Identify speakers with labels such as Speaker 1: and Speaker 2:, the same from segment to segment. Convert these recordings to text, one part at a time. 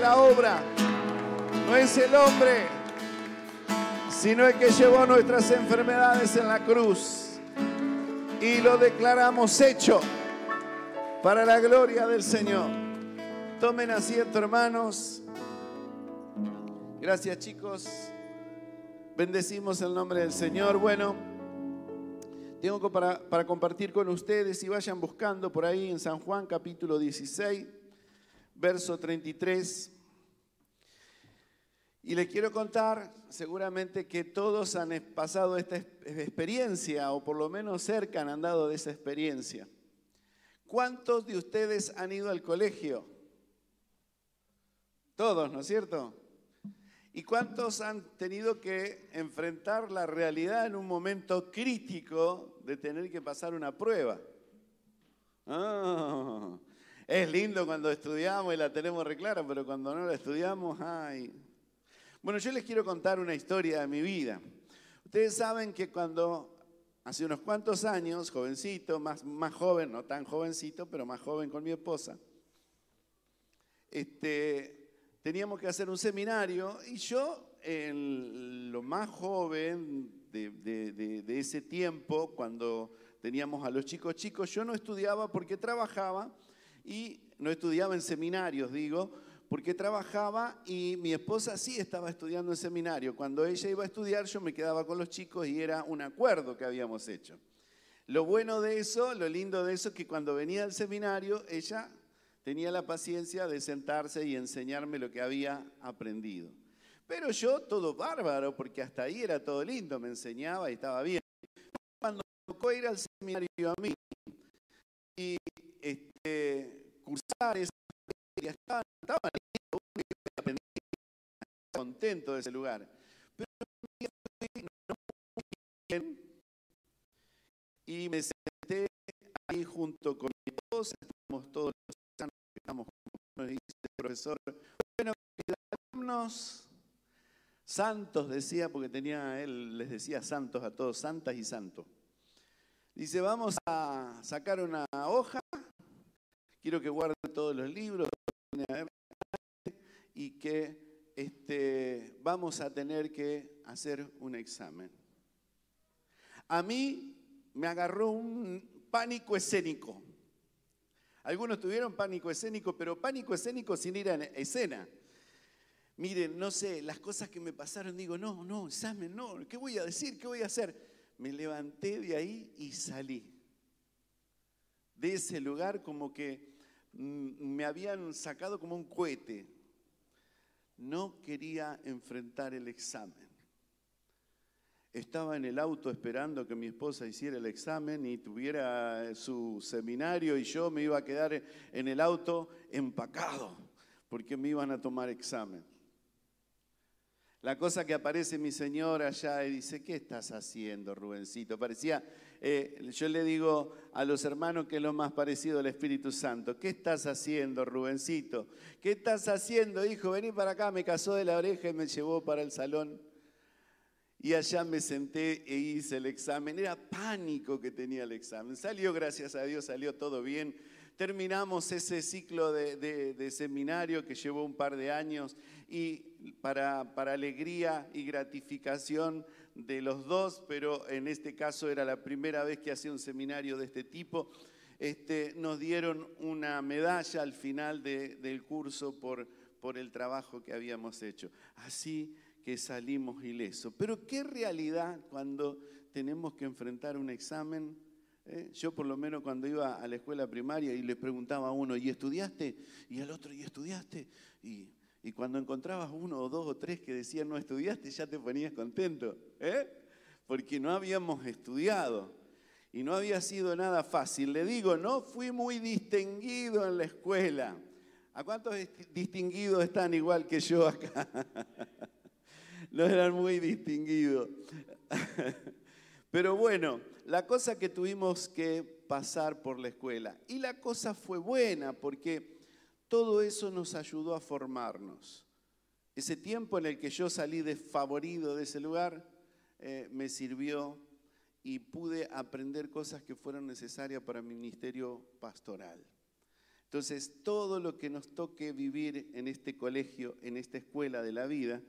Speaker 1: la obra, no es el hombre, sino el que llevó nuestras enfermedades en la cruz y lo declaramos hecho para la gloria del Señor. Tomen asiento, hermanos. Gracias, chicos. Bendecimos el nombre del Señor. Bueno, tengo para, para compartir con ustedes y vayan buscando por ahí en San Juan capítulo 16, verso 33. Y les quiero contar, seguramente que todos han pasado esta experiencia, o por lo menos cerca han andado de esa experiencia. ¿Cuántos de ustedes han ido al colegio? Todos, ¿no es cierto? ¿Y cuántos han tenido que enfrentar la realidad en un momento crítico de tener que pasar una prueba? Ah, es lindo cuando estudiamos y la tenemos reclara, pero cuando no la estudiamos, ay. Bueno, yo les quiero contar una historia de mi vida. Ustedes saben que cuando hace unos cuantos años, jovencito, más, más joven, no tan jovencito, pero más joven con mi esposa, este, teníamos que hacer un seminario y yo, en lo más joven de, de, ese tiempo, cuando teníamos a los chicos chicos, yo no estudiaba porque trabajaba y no estudiaba en seminarios, digo, porque trabajaba y mi esposa sí estaba estudiando en seminario. Cuando ella iba a estudiar yo me quedaba con los chicos y era un acuerdo que habíamos hecho. Lo bueno de eso, lo lindo de eso es que cuando venía al seminario ella tenía la paciencia de sentarse y enseñarme lo que había aprendido. Pero yo todo bárbaro, porque hasta ahí era todo lindo, me enseñaba y estaba bien. Cuando me tocó ir al seminario a mí y este, cursar esa estaba, estaba contento de ese lugar. Pero un y me senté ahí junto con mi esposa, estamos todos los estamos como dice el profesor, bueno, quedarnos santos, decía, porque tenía, él les decía santos a todos, santas y santos. Dice, vamos a sacar una hoja, quiero que guarden todos los libros y que este, vamos a tener que hacer un examen. A mí me agarró un pánico escénico. Algunos tuvieron pánico escénico, pero pánico escénico sin ir a escena. Miren, no sé, las cosas que me pasaron, digo, no, no, examen, no, ¿qué voy a decir? ¿Qué voy a hacer? Me levanté de ahí y salí. De ese lugar como que mm, me habían sacado como un cohete no quería enfrentar el examen. Estaba en el auto esperando que mi esposa hiciera el examen y tuviera su seminario y yo me iba a quedar en el auto empacado porque me iban a tomar examen. La cosa que aparece mi señor allá y dice, ¿qué estás haciendo, Rubencito? Parecía, eh, yo le digo a los hermanos que es lo más parecido al Espíritu Santo, ¿qué estás haciendo, Rubencito? ¿Qué estás haciendo, hijo? Vení para acá, me casó de la oreja y me llevó para el salón. Y allá me senté e hice el examen. Era pánico que tenía el examen. Salió, gracias a Dios, salió todo bien terminamos ese ciclo de, seminario que llevó un par de años y para, alegría y gratificación de los dos, pero en este caso era la primera vez que hacía un seminario de este tipo, este, nos dieron una medalla al final del curso por, por el trabajo que habíamos hecho. Así que salimos ilesos. Pero qué realidad cuando tenemos que enfrentar un examen ¿eh? Yo por lo menos cuando iba a la escuela primaria y le preguntaba a uno, ¿y estudiaste? Y al otro, ¿y estudiaste? Y, cuando encontrabas uno o dos o tres que decían, no estudiaste, ya te ponías contento, ¿eh? porque no habíamos estudiado y no había sido nada fácil. Le digo, no fui muy distinguido en la escuela. ¿A cuántos distinguidos están igual que yo acá? no eran muy distinguidos. Pero bueno, la cosa que tuvimos que pasar por la escuela. Y la cosa fue buena porque todo eso nos ayudó a formarnos. Ese tiempo en el que yo salí desfavorido de ese lugar eh, me sirvió y pude aprender cosas que fueron necesarias para mi ministerio pastoral. Entonces, todo lo que nos toque vivir en este colegio, en esta escuela de la vida,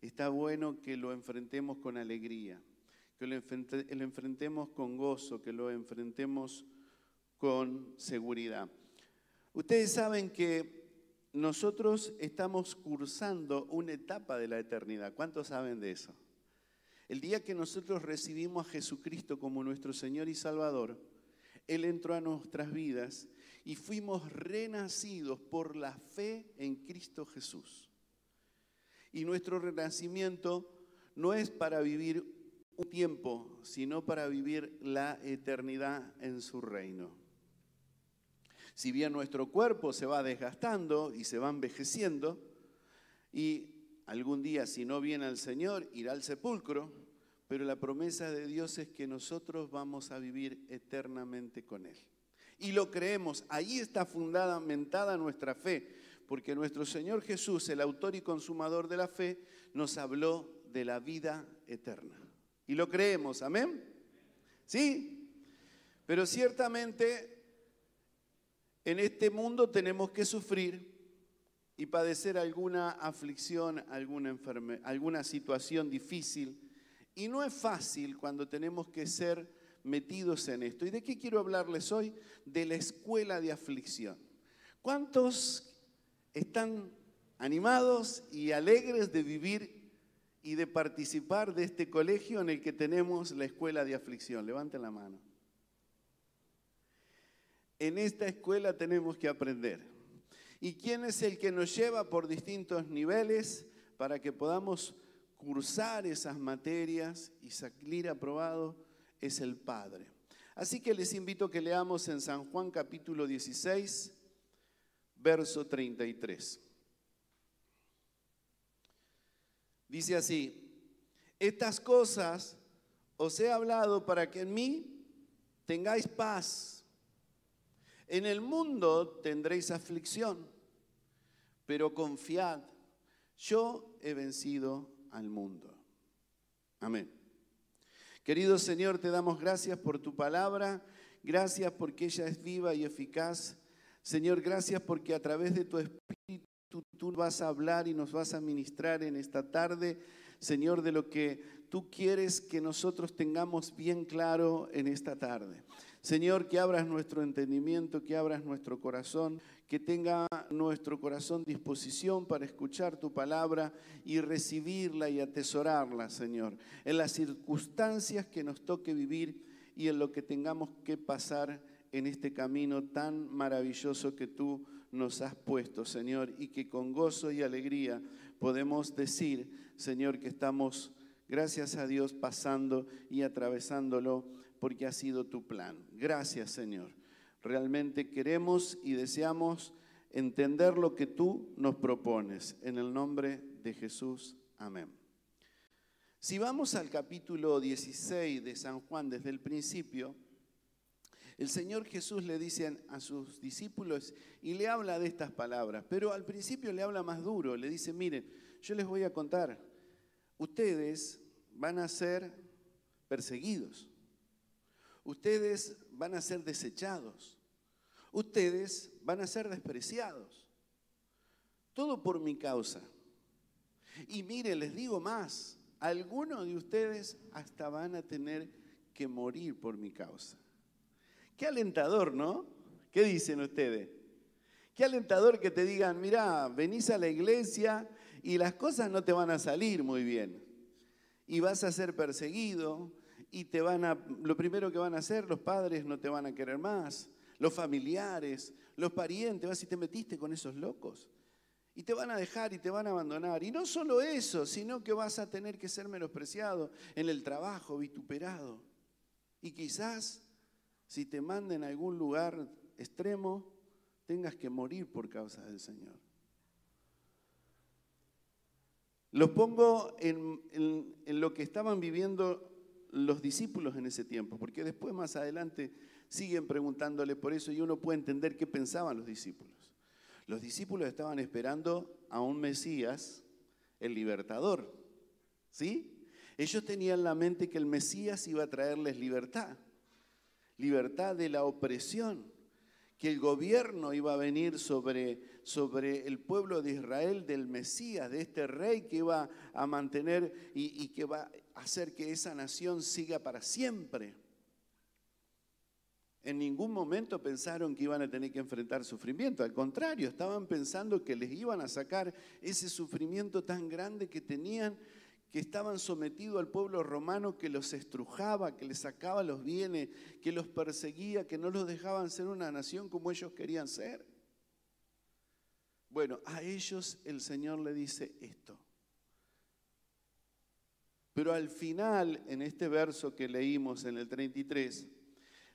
Speaker 1: está bueno que lo enfrentemos con alegría, que lo, enfrentemos con gozo, que lo enfrentemos con seguridad. Ustedes saben que nosotros estamos cursando una etapa de la eternidad. ¿Cuántos saben de eso? El día que nosotros recibimos a Jesucristo como nuestro Señor y Salvador, Él entró a nuestras vidas y fuimos renacidos por la fe en Cristo Jesús. Y nuestro renacimiento no es para vivir un tiempo, sino para vivir la eternidad en su reino. Si bien nuestro cuerpo se va desgastando y se va envejeciendo, y algún día si no viene al Señor irá al sepulcro, pero la promesa de Dios es que nosotros vamos a vivir eternamente con Él y lo creemos. Ahí está fundamentada nuestra fe, porque nuestro Señor Jesús, el autor y consumador de la fe, nos habló de la vida eterna. Y lo creemos, amén. ¿Sí? Pero ciertamente en este mundo tenemos que sufrir y padecer alguna aflicción, alguna alguna situación difícil. Y no es fácil cuando tenemos que ser metidos en esto. ¿Y de qué quiero hablarles hoy? De la escuela de aflicción. ¿Cuántos están animados y alegres de vivir y de participar de este colegio en el que tenemos la escuela de aflicción? Levanten la mano. En esta escuela tenemos que aprender. ¿Y quién es el que nos lleva por distintos niveles para que podamos cursar esas materias y salir aprobados? es el Padre. Así que les invito a que leamos en San Juan capítulo 16, verso 33. Dice así, estas cosas os he hablado para que en mí tengáis paz. En el mundo tendréis aflicción, pero confiad, yo he vencido al mundo. Amén. Querido Señor, te damos gracias por tu palabra, gracias porque ella es viva y eficaz. Señor, gracias porque a través de tu Espíritu tú vas a hablar y nos vas a ministrar en esta tarde, Señor, de lo que tú quieres que nosotros tengamos bien claro en esta tarde. Señor, que abras nuestro entendimiento, que abras nuestro corazón, que tenga nuestro corazón disposición para escuchar tu palabra y recibirla y atesorarla, Señor, en las circunstancias que nos toque vivir y en lo que tengamos que pasar en este camino tan maravilloso que tú nos has puesto, Señor, y que con gozo y alegría podemos decir, Señor, que estamos, gracias a Dios, pasando y atravesándolo porque ha sido tu plan. Gracias, Señor. Realmente queremos y deseamos entender lo que tú nos propones. En el nombre de Jesús, amén. Si vamos al capítulo 16 de San Juan desde el principio, el Señor Jesús le dice a sus discípulos y le habla de estas palabras, pero al principio le habla más duro, le dice, miren, yo les voy a contar, ustedes van a ser perseguidos, ustedes van a ser desechados, ustedes van a ser despreciados. Todo por mi causa. Y mire, les digo más, algunos de ustedes hasta van a tener que morir por mi causa. Qué alentador, ¿no? ¿Qué dicen ustedes? Qué alentador que te digan, mira, venís a la iglesia y las cosas no te van a salir muy bien. Y vas a ser perseguido, y te van a, lo primero que van a hacer, los padres no te van a querer más, los familiares, los parientes, vas y te metiste con esos locos. Y te van a dejar y te van a abandonar. Y no solo eso, sino que vas a tener que ser menospreciado en el trabajo, vituperado. Y quizás, si te mandan a algún lugar extremo, tengas que morir por causa del Señor. Los pongo en, lo que estaban viviendo los discípulos en ese tiempo, porque después más adelante siguen preguntándole por eso y uno puede entender qué pensaban los discípulos. Los discípulos estaban esperando a un Mesías, el libertador, ¿sí? Ellos tenían en la mente que el Mesías iba a traerles libertad, libertad de la opresión, que el gobierno iba a venir sobre, sobre el pueblo de Israel del Mesías, de este rey que iba a mantener y, y que va a hacer que esa nación siga para siempre. En ningún momento pensaron que iban a tener que enfrentar sufrimiento, al contrario, estaban pensando que les iban a sacar ese sufrimiento tan grande que tenían que estaban sometidos al pueblo romano que los estrujaba, que les sacaba los bienes, que los perseguía, que no los dejaban ser una nación como ellos querían ser. Bueno, a ellos el Señor le dice esto. Pero al final, en este verso que leímos en el 33,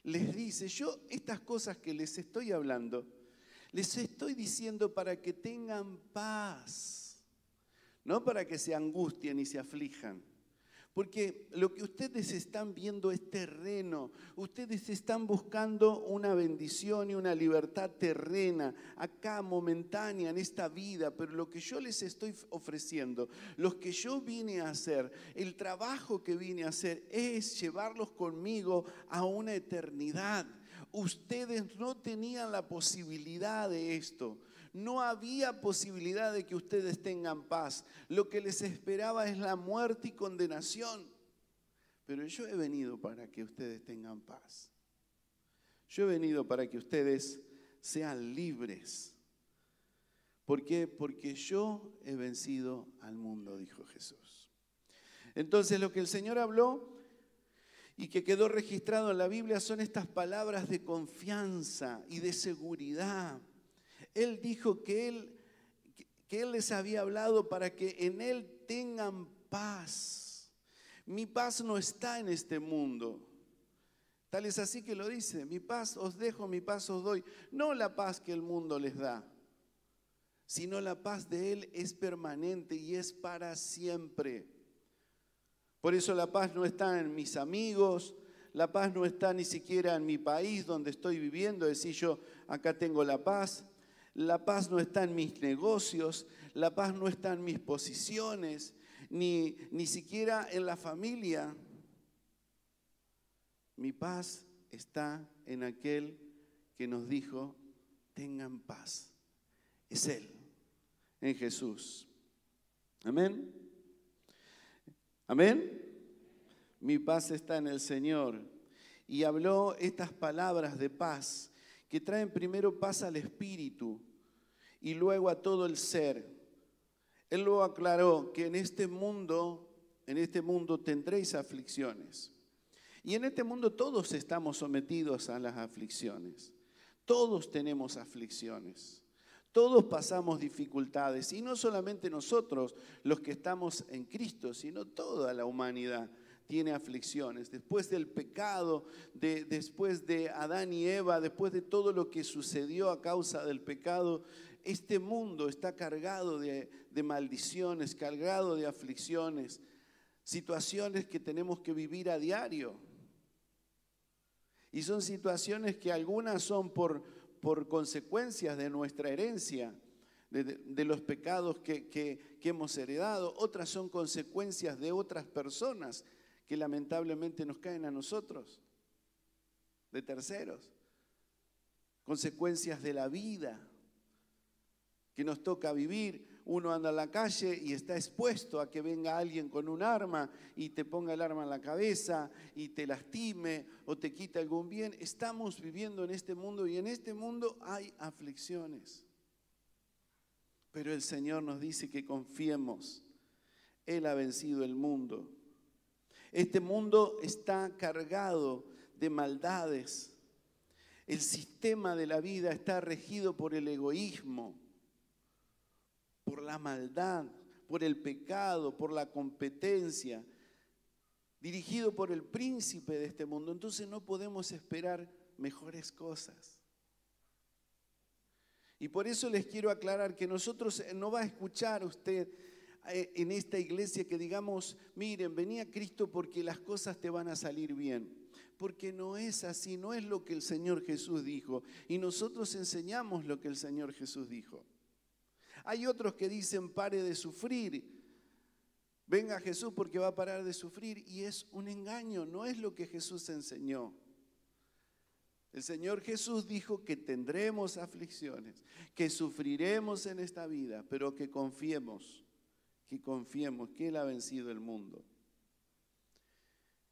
Speaker 1: les dice, yo estas cosas que les estoy hablando, les estoy diciendo para que tengan paz no para que se angustien y se aflijan. Porque lo que ustedes están viendo es terreno. Ustedes están buscando una bendición y una libertad terrena, acá momentánea en esta vida. Pero lo que yo les estoy ofreciendo, lo que yo vine a hacer, el trabajo que vine a hacer es llevarlos conmigo a una eternidad. Ustedes no tenían la posibilidad de esto no había posibilidad de que ustedes tengan paz. Lo que les esperaba es la muerte y condenación. Pero yo he venido para que ustedes tengan paz. Yo he venido para que ustedes sean libres. ¿Por qué? Porque yo he vencido al mundo, dijo Jesús. Entonces lo que el Señor habló y que quedó registrado en la Biblia son estas palabras de confianza y de seguridad él dijo que Él, que Él les había hablado para que en Él tengan paz. Mi paz no está en este mundo. Tal es así que lo dice, mi paz os dejo, mi paz os doy. No la paz que el mundo les da, sino la paz de Él es permanente y es para siempre. Por eso la paz no está en mis amigos, la paz no está ni siquiera en mi país donde estoy viviendo, decir yo acá tengo la paz. La paz no está en mis negocios, la paz no está en mis posiciones, ni, ni siquiera en la familia. Mi paz está en aquel que nos dijo, tengan paz. Es Él, en Jesús. Amén. Amén. Mi paz está en el Señor. Y habló estas palabras de paz que traen primero paz al espíritu y luego a todo el ser. Él lo aclaró que en este mundo, en este mundo tendréis aflicciones. Y en este mundo todos estamos sometidos a las aflicciones. Todos tenemos aflicciones. Todos pasamos dificultades. Y no solamente nosotros, los que estamos en Cristo, sino toda la humanidad tiene aflicciones. Después del pecado, de, después de Adán y Eva, después de todo lo que sucedió a causa del pecado, este mundo está cargado de, maldiciones, cargado de aflicciones, situaciones que tenemos que vivir a diario. Y son situaciones que algunas son por, por consecuencias de nuestra herencia, de, los pecados que, hemos heredado, otras son consecuencias de otras personas que lamentablemente nos caen a nosotros, de terceros, consecuencias de la vida que nos toca vivir. Uno anda a la calle y está expuesto a que venga alguien con un arma y te ponga el arma en la cabeza y te lastime o te quite algún bien. Estamos viviendo en este mundo y en este mundo hay aflicciones. Pero el Señor nos dice que confiemos. Él ha vencido el mundo. Este mundo está cargado de maldades. El sistema de la vida está regido por el egoísmo, por la maldad, por el pecado, por la competencia, dirigido por el príncipe de este mundo. Entonces no podemos esperar mejores cosas. Y por eso les quiero aclarar que nosotros no va a escuchar usted eh, en esta iglesia que digamos, miren, venía Cristo porque las cosas te van a salir bien. Porque no es así, no es lo que el Señor Jesús dijo. Y nosotros enseñamos lo que el Señor Jesús dijo. Hay otros que dicen, pare de sufrir. Venga Jesús porque va a parar de sufrir. Y es un engaño, no es lo que Jesús enseñó. El Señor Jesús dijo que tendremos aflicciones, que sufriremos en esta vida, pero que confiemos, que confiemos que Él ha vencido el mundo.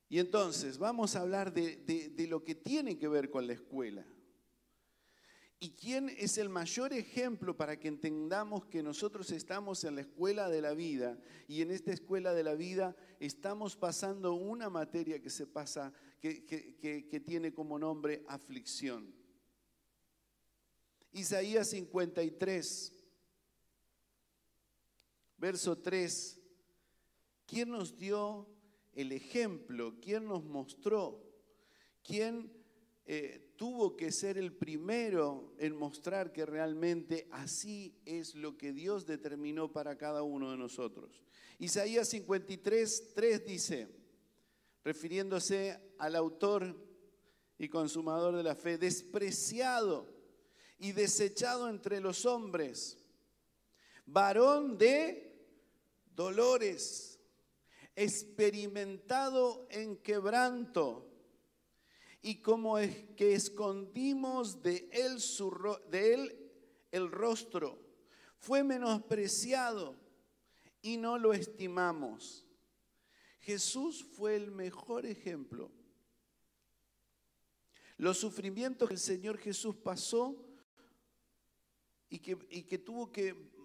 Speaker 1: Y entonces vamos a hablar de, de lo que tiene que ver con la escuela. ¿Y quién es el mayor ejemplo para que entendamos que nosotros estamos en la escuela de la vida y en esta escuela de la vida estamos pasando una materia que se pasa, que, que tiene como nombre aflicción? Isaías 53, verso 3. ¿Quién nos dio el ejemplo? ¿Quién nos mostró? ¿Quién eh, tuvo que ser el primero en mostrar que realmente así es lo que Dios determinó para cada uno de nosotros. Isaías 53, 3 dice, refiriéndose al autor y consumador de la fe, despreciado y desechado entre los hombres, varón de dolores, experimentado en quebranto y como es que escondimos de él, de él el rostro, fue menospreciado y no lo estimamos. Jesús fue el mejor ejemplo. Los sufrimientos que el Señor Jesús pasó y que, y que tuvo que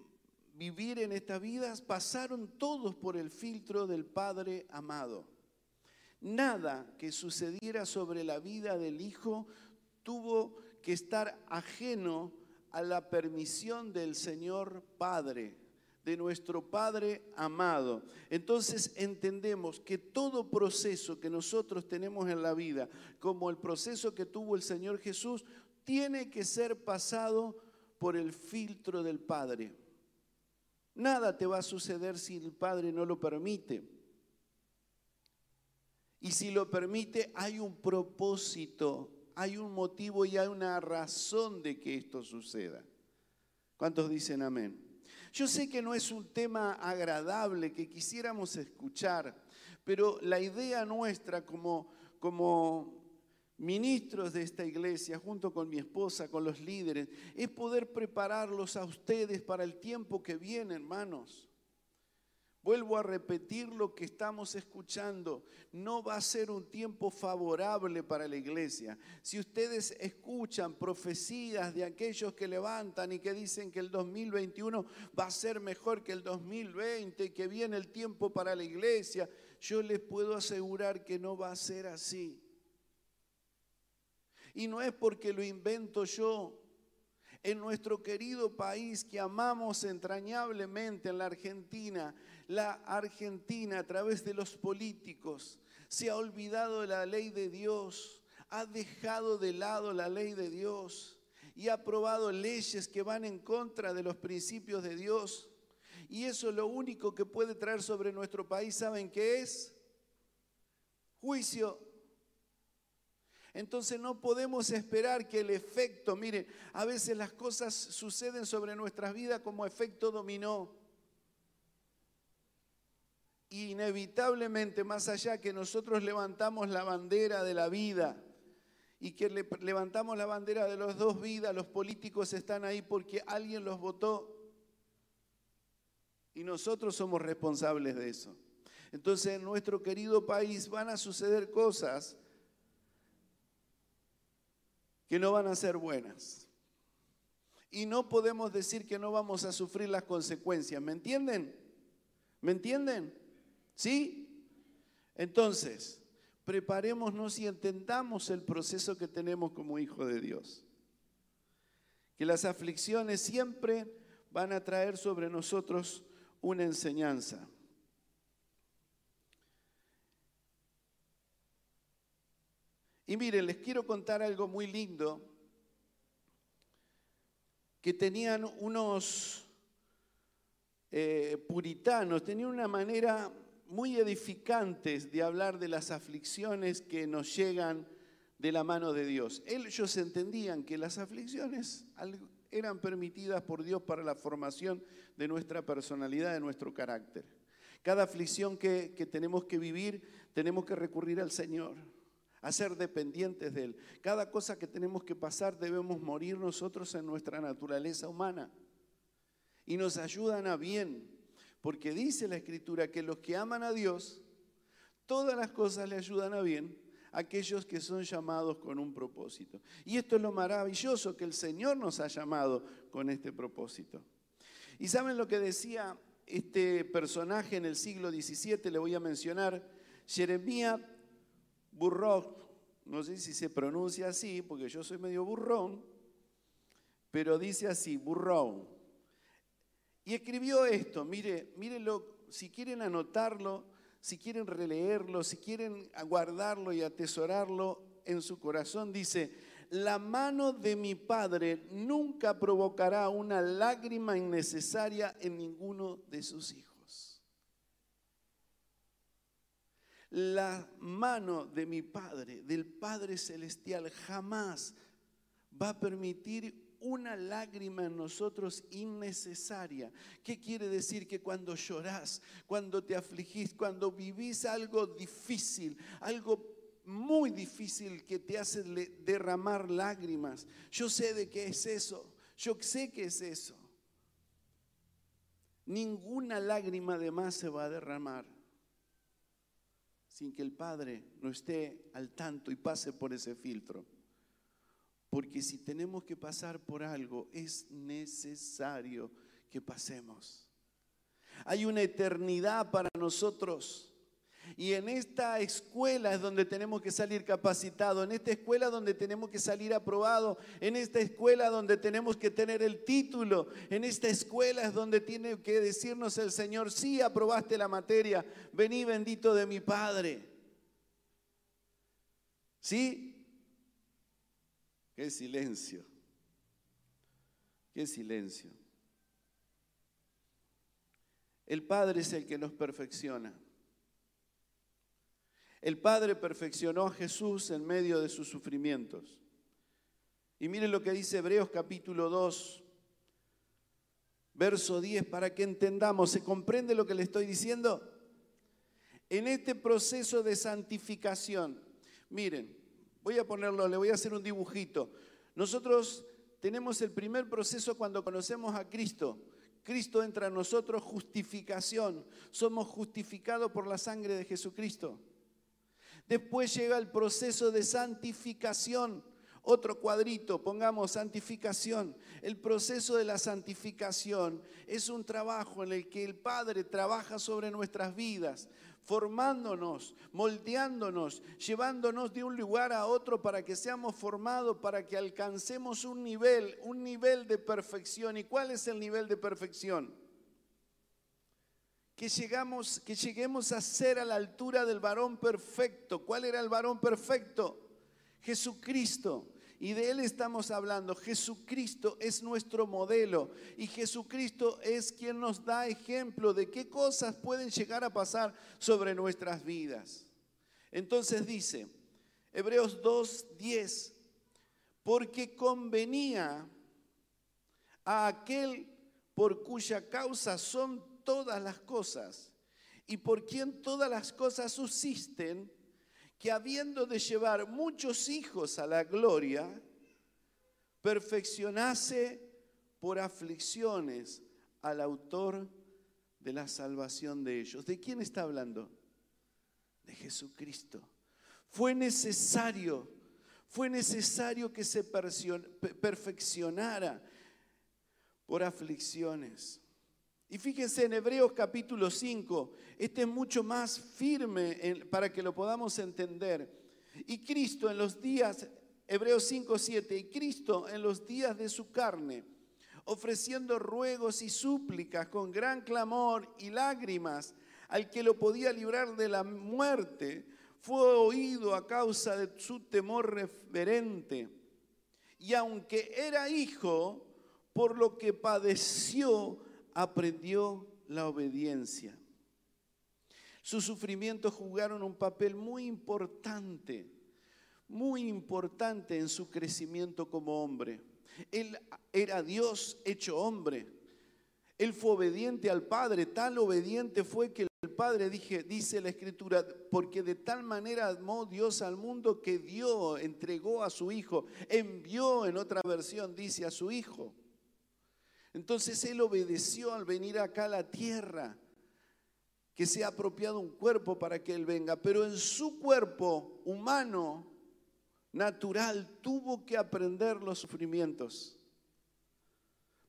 Speaker 1: vivir en estas vidas pasaron todos por el filtro del Padre amado. Nada que sucediera sobre la vida del Hijo tuvo que estar ajeno a la permisión del Señor Padre, de nuestro Padre amado. Entonces entendemos que todo proceso que nosotros tenemos en la vida, como el proceso que tuvo el Señor Jesús, tiene que ser pasado por el filtro del Padre. Nada te va a suceder si el Padre no lo permite. Y si lo permite, hay un propósito, hay un motivo y hay una razón de que esto suceda. ¿Cuántos dicen amén? Yo sé que no es un tema agradable que quisiéramos escuchar, pero la idea nuestra como, como ministros de esta iglesia, junto con mi esposa, con los líderes, es poder prepararlos a ustedes para el tiempo que viene, hermanos. Vuelvo a repetir lo que estamos escuchando. No va a ser un tiempo favorable para la iglesia. Si ustedes escuchan profecías de aquellos que levantan y que dicen que el 2021 va a ser mejor que el 2020 y que viene el tiempo para la iglesia, yo les puedo asegurar que no va a ser así. Y no es porque lo invento yo, en nuestro querido país que amamos entrañablemente, en la Argentina, la Argentina a través de los políticos se ha olvidado de la ley de Dios, ha dejado de lado la ley de Dios y ha aprobado leyes que van en contra de los principios de Dios. Y eso lo único que puede traer sobre nuestro país, ¿saben qué es? Juicio. Entonces no podemos esperar que el efecto, mire, a veces las cosas suceden sobre nuestras vidas como efecto dominó inevitablemente, más allá que nosotros levantamos la bandera de la vida y que levantamos la bandera de las dos vidas, los políticos están ahí porque alguien los votó y nosotros somos responsables de eso. Entonces en nuestro querido país van a suceder cosas que no van a ser buenas. Y no podemos decir que no vamos a sufrir las consecuencias, ¿me entienden? ¿Me entienden? ¿Sí? Entonces, preparémonos y entendamos el proceso que tenemos como hijo de Dios. Que las aflicciones siempre van a traer sobre nosotros una enseñanza. Y miren, les quiero contar algo muy lindo que tenían unos eh, puritanos, tenían una manera muy edificantes de hablar de las aflicciones que nos llegan de la mano de Dios. Ellos entendían que las aflicciones eran permitidas por Dios para la formación de nuestra personalidad, de nuestro carácter. Cada aflicción que, que tenemos que vivir, tenemos que recurrir al Señor, a ser dependientes de Él. Cada cosa que tenemos que pasar debemos morir nosotros en nuestra naturaleza humana. Y nos ayudan a bien, porque dice la Escritura que los que aman a Dios, todas las cosas le ayudan a bien aquellos que son llamados con un propósito. Y esto es lo maravilloso que el Señor nos ha llamado con este propósito. ¿Y saben lo que decía este personaje en el siglo XVII? Le voy a mencionar, Jeremías Burrock, no sé si se pronuncia así, porque yo soy medio burrón, pero dice así, burrón. Y escribió esto, mire, mírenlo, si quieren anotarlo, si quieren releerlo, si quieren guardarlo y atesorarlo en su corazón, dice, la mano de mi Padre nunca provocará una lágrima innecesaria en ninguno de sus hijos. La mano de mi Padre, del Padre Celestial, jamás va a permitir una lágrima en nosotros innecesaria. ¿Qué quiere decir? Que cuando llorás, cuando te afligís, cuando vivís algo difícil, algo muy difícil que te hace derramar lágrimas, yo sé de qué es eso, yo sé que es eso. Ninguna lágrima de más se va a derramar sin que el Padre no esté al tanto y pase por ese filtro. Porque si tenemos que pasar por algo, es necesario que pasemos. Hay una eternidad para nosotros. Y en esta escuela es donde tenemos que salir capacitados, en esta escuela donde tenemos que salir aprobado, en esta escuela donde tenemos que tener el título, en esta escuela es donde tiene que decirnos el Señor, sí, aprobaste la materia, vení bendito de mi Padre. ¿Sí? Qué silencio, qué silencio. El Padre es el que nos perfecciona. El Padre perfeccionó a Jesús en medio de sus sufrimientos. Y miren lo que dice Hebreos capítulo 2, verso 10, para que entendamos, ¿se comprende lo que le estoy diciendo? En este proceso de santificación, miren, voy a ponerlo, le voy a hacer un dibujito. Nosotros tenemos el primer proceso cuando conocemos a Cristo. Cristo entra en nosotros, justificación. Somos justificados por la sangre de Jesucristo. Después llega el proceso de santificación. Otro cuadrito, pongamos santificación. El proceso de la santificación es un trabajo en el que el Padre trabaja sobre nuestras vidas, formándonos, moldeándonos, llevándonos de un lugar a otro para que seamos formados, para que alcancemos un nivel, un nivel de perfección. ¿Y cuál es el nivel de perfección? Que, llegamos, que lleguemos a ser a la altura del varón perfecto. ¿Cuál era el varón perfecto? Jesucristo. Y de Él estamos hablando. Jesucristo es nuestro modelo y Jesucristo es quien nos da ejemplo de qué cosas pueden llegar a pasar sobre nuestras vidas. Entonces dice, Hebreos 2.10, porque convenía a aquel por cuya causa son todas las cosas y por quien todas las cosas subsisten, que habiendo de llevar muchos hijos a la gloria, perfeccionase por aflicciones al autor de la salvación de ellos. ¿De quién está hablando? De Jesucristo. Fue necesario, fue necesario que se perfeccionara por aflicciones. Y fíjense en Hebreos capítulo 5, este es mucho más firme para que lo podamos entender. Y Cristo en los días, Hebreos 5, 7, y Cristo en los días de su carne, ofreciendo ruegos y súplicas con gran clamor y lágrimas al que lo podía librar de la muerte, fue oído a causa de su temor reverente. Y aunque era hijo, por lo que padeció, aprendió la obediencia. Sus sufrimientos jugaron un papel muy importante, muy importante en su crecimiento como hombre. Él era Dios hecho hombre. Él fue obediente al Padre, tan obediente fue que el Padre, dice la Escritura, porque de tal manera amó Dios al mundo que dio, entregó a su Hijo, envió en otra versión, dice, a su Hijo. Entonces Él obedeció al venir acá a la tierra, que se ha apropiado un cuerpo para que Él venga, pero en su cuerpo humano, natural, tuvo que aprender los sufrimientos,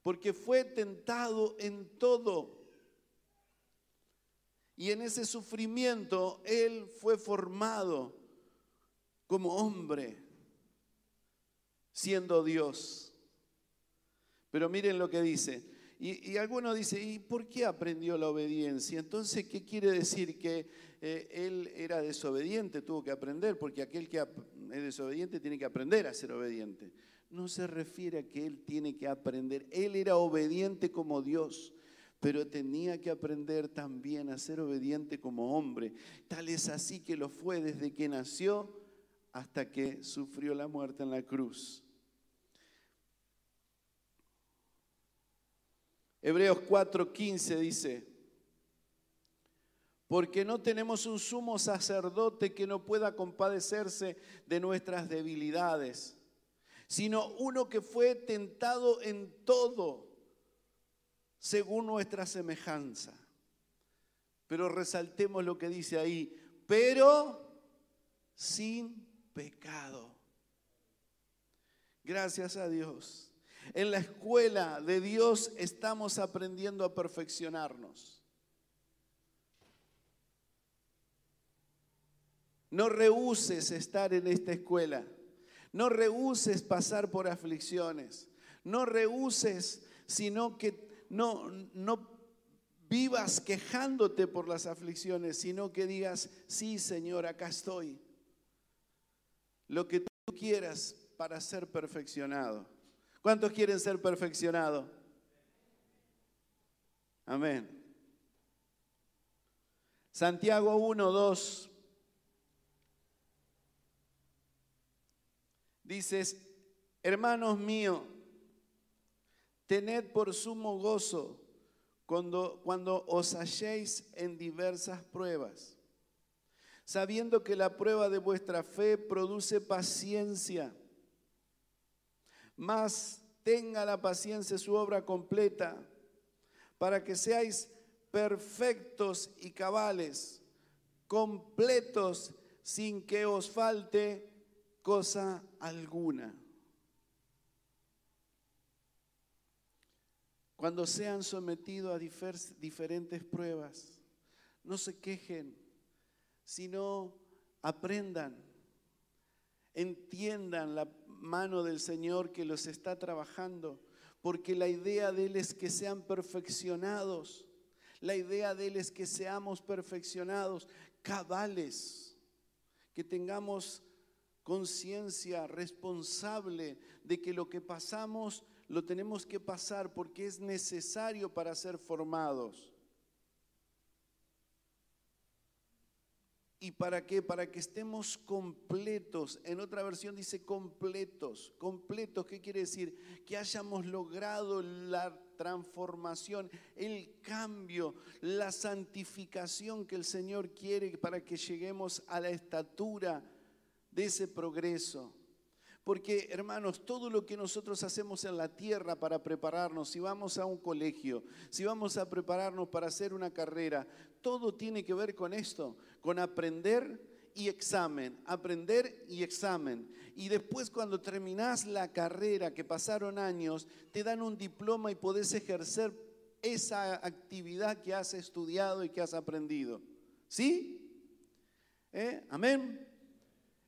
Speaker 1: porque fue tentado en todo y en ese sufrimiento Él fue formado como hombre, siendo Dios. Pero miren lo que dice. Y, alguno dice, ¿y por qué aprendió la obediencia? Entonces, ¿qué quiere decir? Que eh, él era desobediente, tuvo que aprender, porque aquel que es desobediente tiene que aprender a ser obediente. No se refiere a que él tiene que aprender. Él era obediente como Dios pero tenía que aprender también a ser obediente como hombre. Tal es así que lo fue desde que nació hasta que sufrió la muerte en la cruz. Hebreos 4:15 dice, porque no tenemos un sumo sacerdote que no pueda compadecerse de nuestras debilidades, sino uno que fue tentado en todo según nuestra semejanza. Pero resaltemos lo que dice ahí, pero sin pecado. Gracias a Dios. En la escuela de Dios estamos aprendiendo a perfeccionarnos. No rehuses estar en esta escuela. No rehuses pasar por aflicciones. No rehuses, sino que no, no vivas quejándote por las aflicciones, sino que digas, sí Señor, acá estoy. Lo que tú quieras para ser perfeccionado. ¿Cuántos quieren ser perfeccionados? Amén. Santiago 1, 2. Dices, hermanos míos, Tened por sumo gozo cuando, cuando os halléis en diversas pruebas, sabiendo que la prueba de vuestra fe produce paciencia. Mas tenga la paciencia su obra completa, para que seáis perfectos y cabales, completos, sin que os falte cosa alguna. Cuando sean sometidos a diferentes pruebas, no se quejen, sino aprendan, entiendan la mano del Señor que los está trabajando, porque la idea de Él es que sean perfeccionados, la idea de Él es que seamos perfeccionados, cabales, que tengamos conciencia responsable de que lo que pasamos lo tenemos que pasar porque es necesario para ser formados. ¿Y para qué? Para que estemos completos. En otra versión dice completos. Completos, ¿qué quiere decir? Que hayamos logrado la transformación, el cambio, la santificación que el Señor quiere para que lleguemos a la estatura de ese progreso. Porque, hermanos, todo lo que nosotros hacemos en la tierra para prepararnos, si vamos a un colegio, si vamos a prepararnos para hacer una carrera, todo tiene que ver con esto, con aprender y examen, aprender y examen. Y después cuando terminás la carrera, que pasaron años, te dan un diploma y podés ejercer esa actividad que has estudiado y que has aprendido. ¿Sí? ¿Eh? Amén.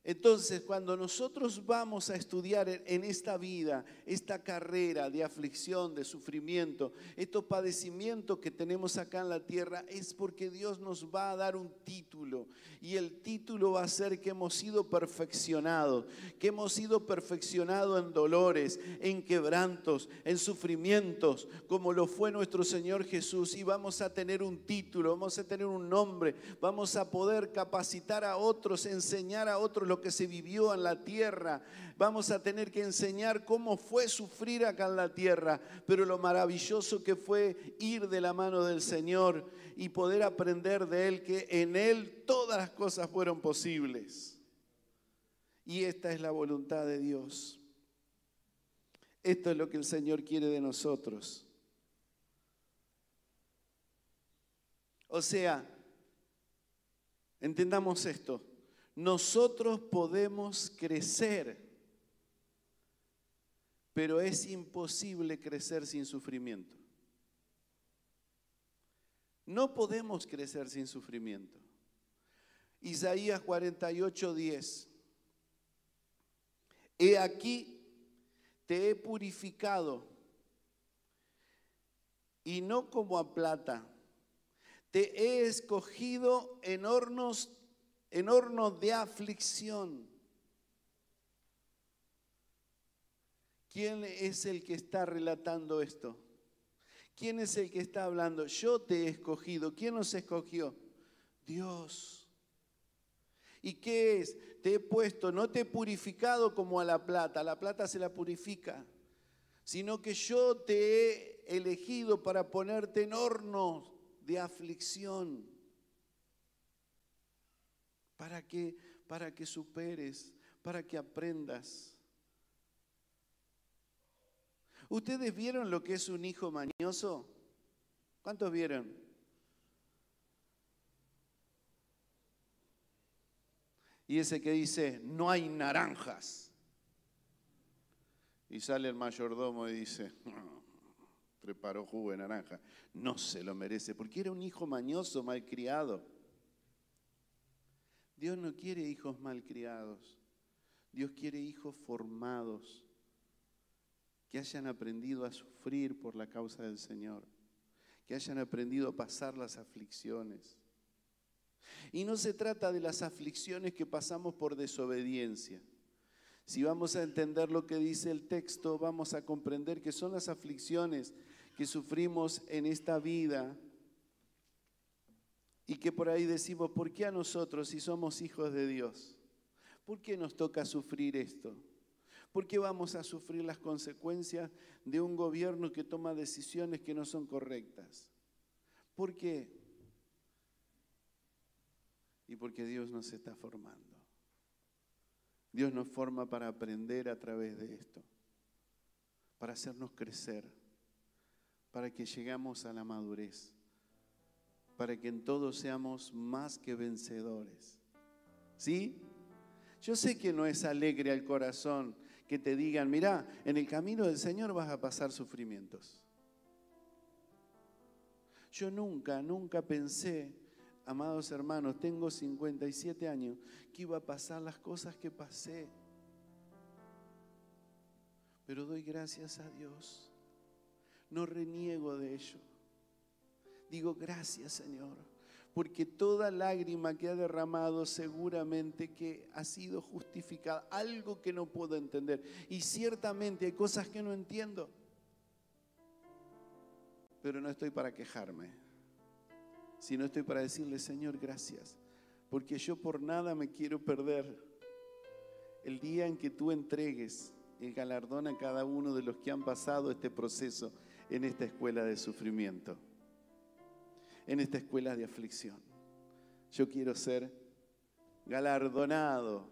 Speaker 1: Entonces, cuando nosotros vamos a estudiar en esta vida, esta carrera de aflicción, de sufrimiento, estos padecimientos que tenemos acá en la tierra, es porque Dios nos va a dar un título. Y el título va a ser que hemos sido perfeccionados, que hemos sido perfeccionados en dolores, en quebrantos, en sufrimientos, como lo fue nuestro Señor Jesús. Y vamos a tener un título, vamos a tener un nombre, vamos a poder capacitar a otros, enseñar a otros lo que se vivió en la tierra. Vamos a tener que enseñar cómo fue sufrir acá en la tierra, pero lo maravilloso que fue ir de la mano del Señor y poder aprender de Él que en Él todas las cosas fueron posibles. Y esta es la voluntad de Dios. Esto es lo que el Señor quiere de nosotros. O sea, entendamos esto, nosotros podemos crecer, pero es imposible crecer sin sufrimiento. No podemos crecer sin sufrimiento. Isaías 48, 10. He aquí, te he purificado, y no como a plata te he escogido en hornos, en hornos de aflicción. ¿Quién es el que está relatando esto? ¿Quién es el que está hablando? Yo te he escogido. ¿Quién nos escogió? Dios. ¿Y qué es? Te he puesto, no te he purificado como a la plata, la plata se la purifica, sino que yo te he elegido para ponerte en hornos de aflicción para que para que superes, para que aprendas. ¿Ustedes vieron lo que es un hijo mañoso? ¿Cuántos vieron? Y ese que dice, no hay naranjas. Y sale el mayordomo y dice, preparó jugo de naranja. No se lo merece, porque era un hijo mañoso, malcriado. Dios no quiere hijos malcriados. Dios quiere hijos formados, que hayan aprendido a sufrir por la causa del Señor, que hayan aprendido a pasar las aflicciones. Y no se trata de las aflicciones que pasamos por desobediencia. Si vamos a entender lo que dice el texto, vamos a comprender que son las aflicciones que sufrimos en esta vida y que por ahí decimos, ¿por qué a nosotros si somos hijos de Dios? ¿Por qué nos toca sufrir esto? ¿Por qué vamos a sufrir las consecuencias de un gobierno que toma decisiones que no son correctas? ¿Por qué? Y porque Dios nos está formando. Dios nos forma para aprender a través de esto, para hacernos crecer para que llegamos a la madurez, para que en todo seamos más que vencedores. ¿Sí? Yo sé que no es alegre al corazón que te digan, mira, en el camino del Señor vas a pasar sufrimientos. Yo nunca, nunca pensé, amados hermanos, tengo 57 años, que iba a pasar las cosas que pasé. Pero doy gracias a Dios no reniego de ello. Digo, gracias Señor, porque toda lágrima que ha derramado seguramente que ha sido justificada, algo que no puedo entender. Y ciertamente hay cosas que no entiendo, pero no estoy para quejarme, sino estoy para decirle, Señor, gracias, porque yo por nada me quiero perder el día en que tú entregues el galardón a cada uno de los que han pasado este proceso en esta escuela de sufrimiento, en esta escuela de aflicción. Yo quiero ser galardonado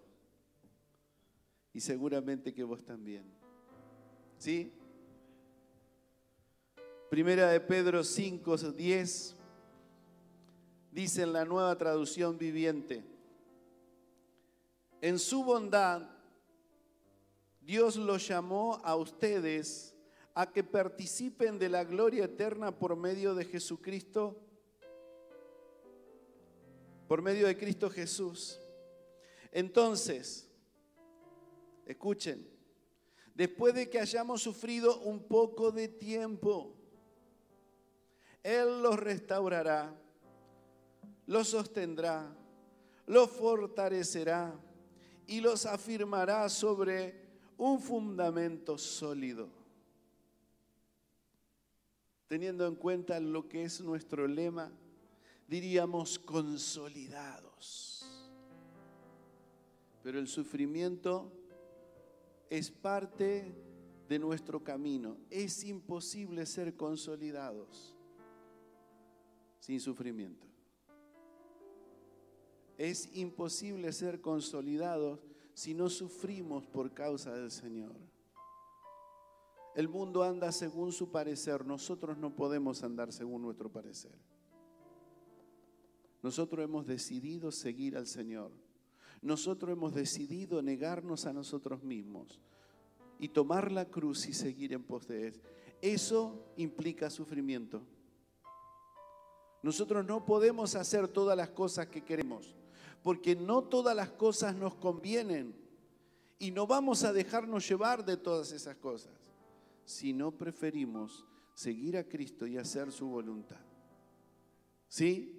Speaker 1: y seguramente que vos también. ¿Sí? Primera de Pedro 5, 10 dice en la nueva traducción viviente, en su bondad Dios los llamó a ustedes a que participen de la gloria eterna por medio de Jesucristo, por medio de Cristo Jesús. Entonces, escuchen, después de que hayamos sufrido un poco de tiempo, Él los restaurará, los sostendrá, los fortalecerá y los afirmará sobre un fundamento sólido teniendo en cuenta lo que es nuestro lema, diríamos consolidados. Pero el sufrimiento es parte de nuestro camino. Es imposible ser consolidados sin sufrimiento. Es imposible ser consolidados si no sufrimos por causa del Señor. El mundo anda según su parecer, nosotros no podemos andar según nuestro parecer. Nosotros hemos decidido seguir al Señor. Nosotros hemos decidido negarnos a nosotros mismos y tomar la cruz y seguir en pos de Él. Eso implica sufrimiento. Nosotros no podemos hacer todas las cosas que queremos, porque no todas las cosas nos convienen y no vamos a dejarnos llevar de todas esas cosas, si no preferimos seguir a Cristo y hacer su voluntad. ¿Sí?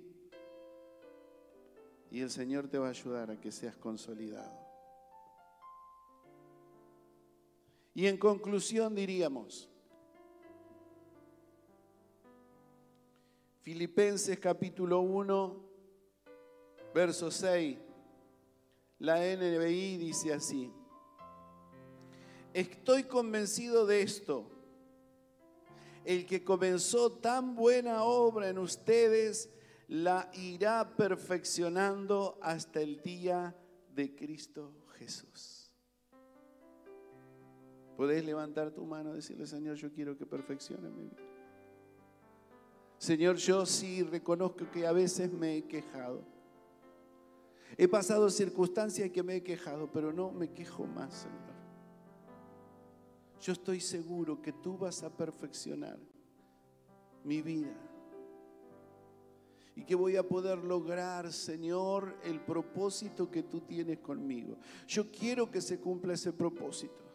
Speaker 1: Y el Señor te va a ayudar a que seas consolidado. Y en conclusión diríamos, Filipenses capítulo 1, verso 6, la NBI dice así, estoy convencido de esto, el que comenzó tan buena obra en ustedes, la irá perfeccionando hasta el día de Cristo Jesús. Podés levantar tu mano y decirle, Señor, yo quiero que perfeccione mi vida. Señor, yo sí reconozco que a veces me he quejado. He pasado circunstancias que me he quejado, pero no me quejo más, Señor. Yo estoy seguro que tú vas a perfeccionar mi vida y que voy a poder lograr, Señor, el propósito que tú tienes conmigo. Yo quiero que se cumpla ese propósito.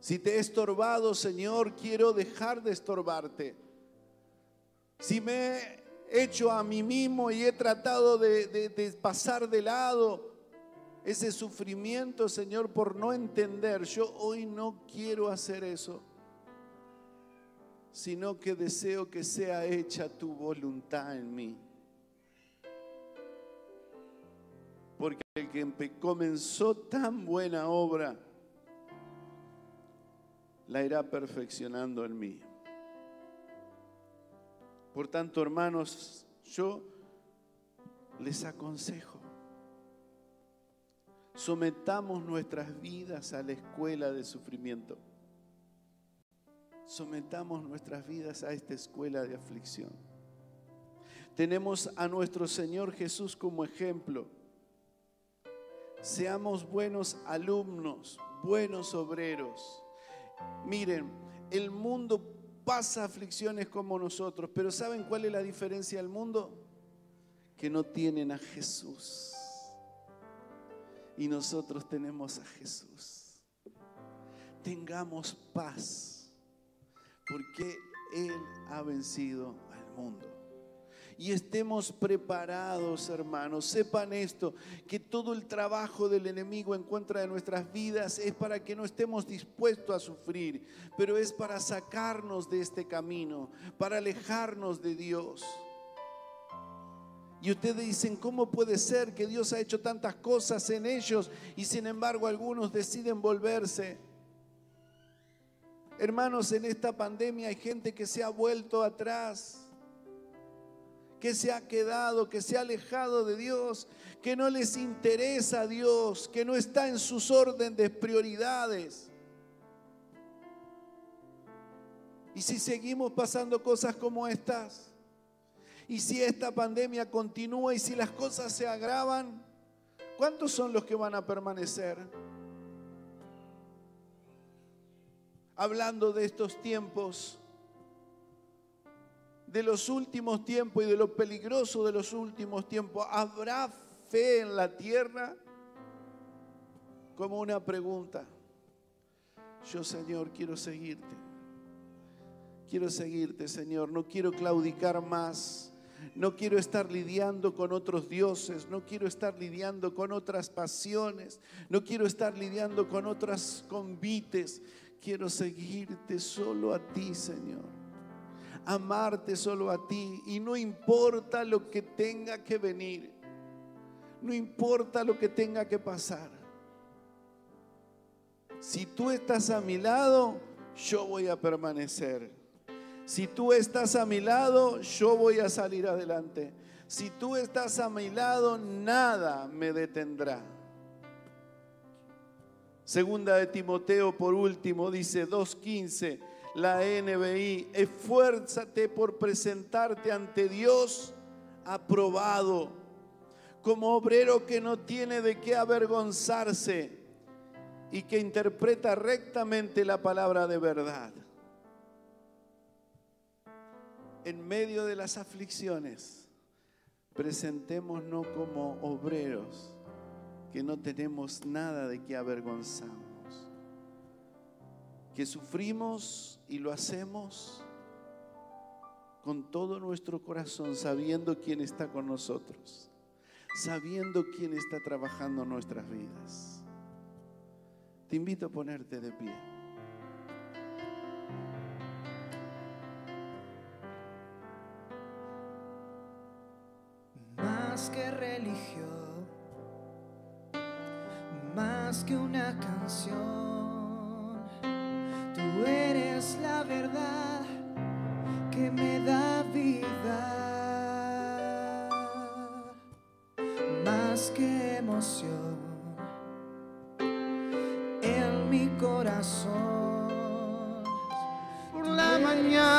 Speaker 1: Si te he estorbado, Señor, quiero dejar de estorbarte. Si me he hecho a mí mismo y he tratado de, de pasar de lado ese sufrimiento, Señor, por no entender, yo hoy no quiero hacer eso sino que deseo que sea hecha tu voluntad en mí. Porque el que comenzó tan buena obra, la irá perfeccionando en mí. Por tanto, hermanos, yo les aconsejo, sometamos nuestras vidas a la escuela de sufrimiento sometamos nuestras vidas a esta escuela de aflicción. Tenemos a nuestro Señor Jesús como ejemplo. Seamos buenos alumnos, buenos obreros. Miren, el mundo pasa aflicciones como nosotros, pero ¿saben cuál es la diferencia del mundo? Que no tienen a Jesús. Y nosotros tenemos a Jesús. Tengamos paz porque Él ha vencido al mundo. Y estemos preparados, hermanos. Sepan esto, que todo el trabajo del enemigo en contra de nuestras vidas es para que no estemos dispuestos a sufrir, pero es para sacarnos de este camino, para alejarnos de Dios. Y ustedes dicen, ¿cómo puede ser que Dios ha hecho tantas cosas en ellos y sin embargo algunos deciden volverse? Hermanos, en esta pandemia hay gente que se ha vuelto atrás, que se ha quedado, que se ha alejado de Dios, que no les interesa a Dios, que no está en sus órdenes de prioridades. Y si seguimos pasando cosas como estas, y si esta pandemia continúa y si las cosas se agravan, ¿cuántos son los que van a permanecer? Hablando de estos tiempos, de los últimos tiempos y de lo peligroso de los últimos tiempos. ¿Habrá fe en la tierra? Como una pregunta. Yo, Señor, quiero seguirte. Quiero seguirte, Señor. No quiero claudicar más. No quiero estar lidiando con otros dioses, no quiero estar lidiando con otras pasiones, no quiero estar lidiando con otras convites. Quiero seguirte solo a ti, Señor. Amarte solo a ti. Y no importa lo que tenga que venir. No importa lo que tenga que pasar. Si tú estás a mi lado, yo voy a permanecer. Si tú estás a mi lado, yo voy a salir adelante. Si tú estás a mi lado, nada me detendrá. Segunda de Timoteo, por último, dice 2.15, la NBI, esfuérzate por presentarte ante Dios aprobado, como obrero que no tiene de qué avergonzarse y que interpreta rectamente la palabra de verdad. En medio de las aflicciones, presentémonos como obreros que no tenemos nada de qué avergonzarnos, que sufrimos y lo hacemos con todo nuestro corazón, sabiendo quién está con nosotros, sabiendo quién está trabajando nuestras vidas. Te invito a ponerte de pie.
Speaker 2: Más que religión, más que una canción, tú eres la verdad que me da vida. Más que emoción corazón. Por la mañana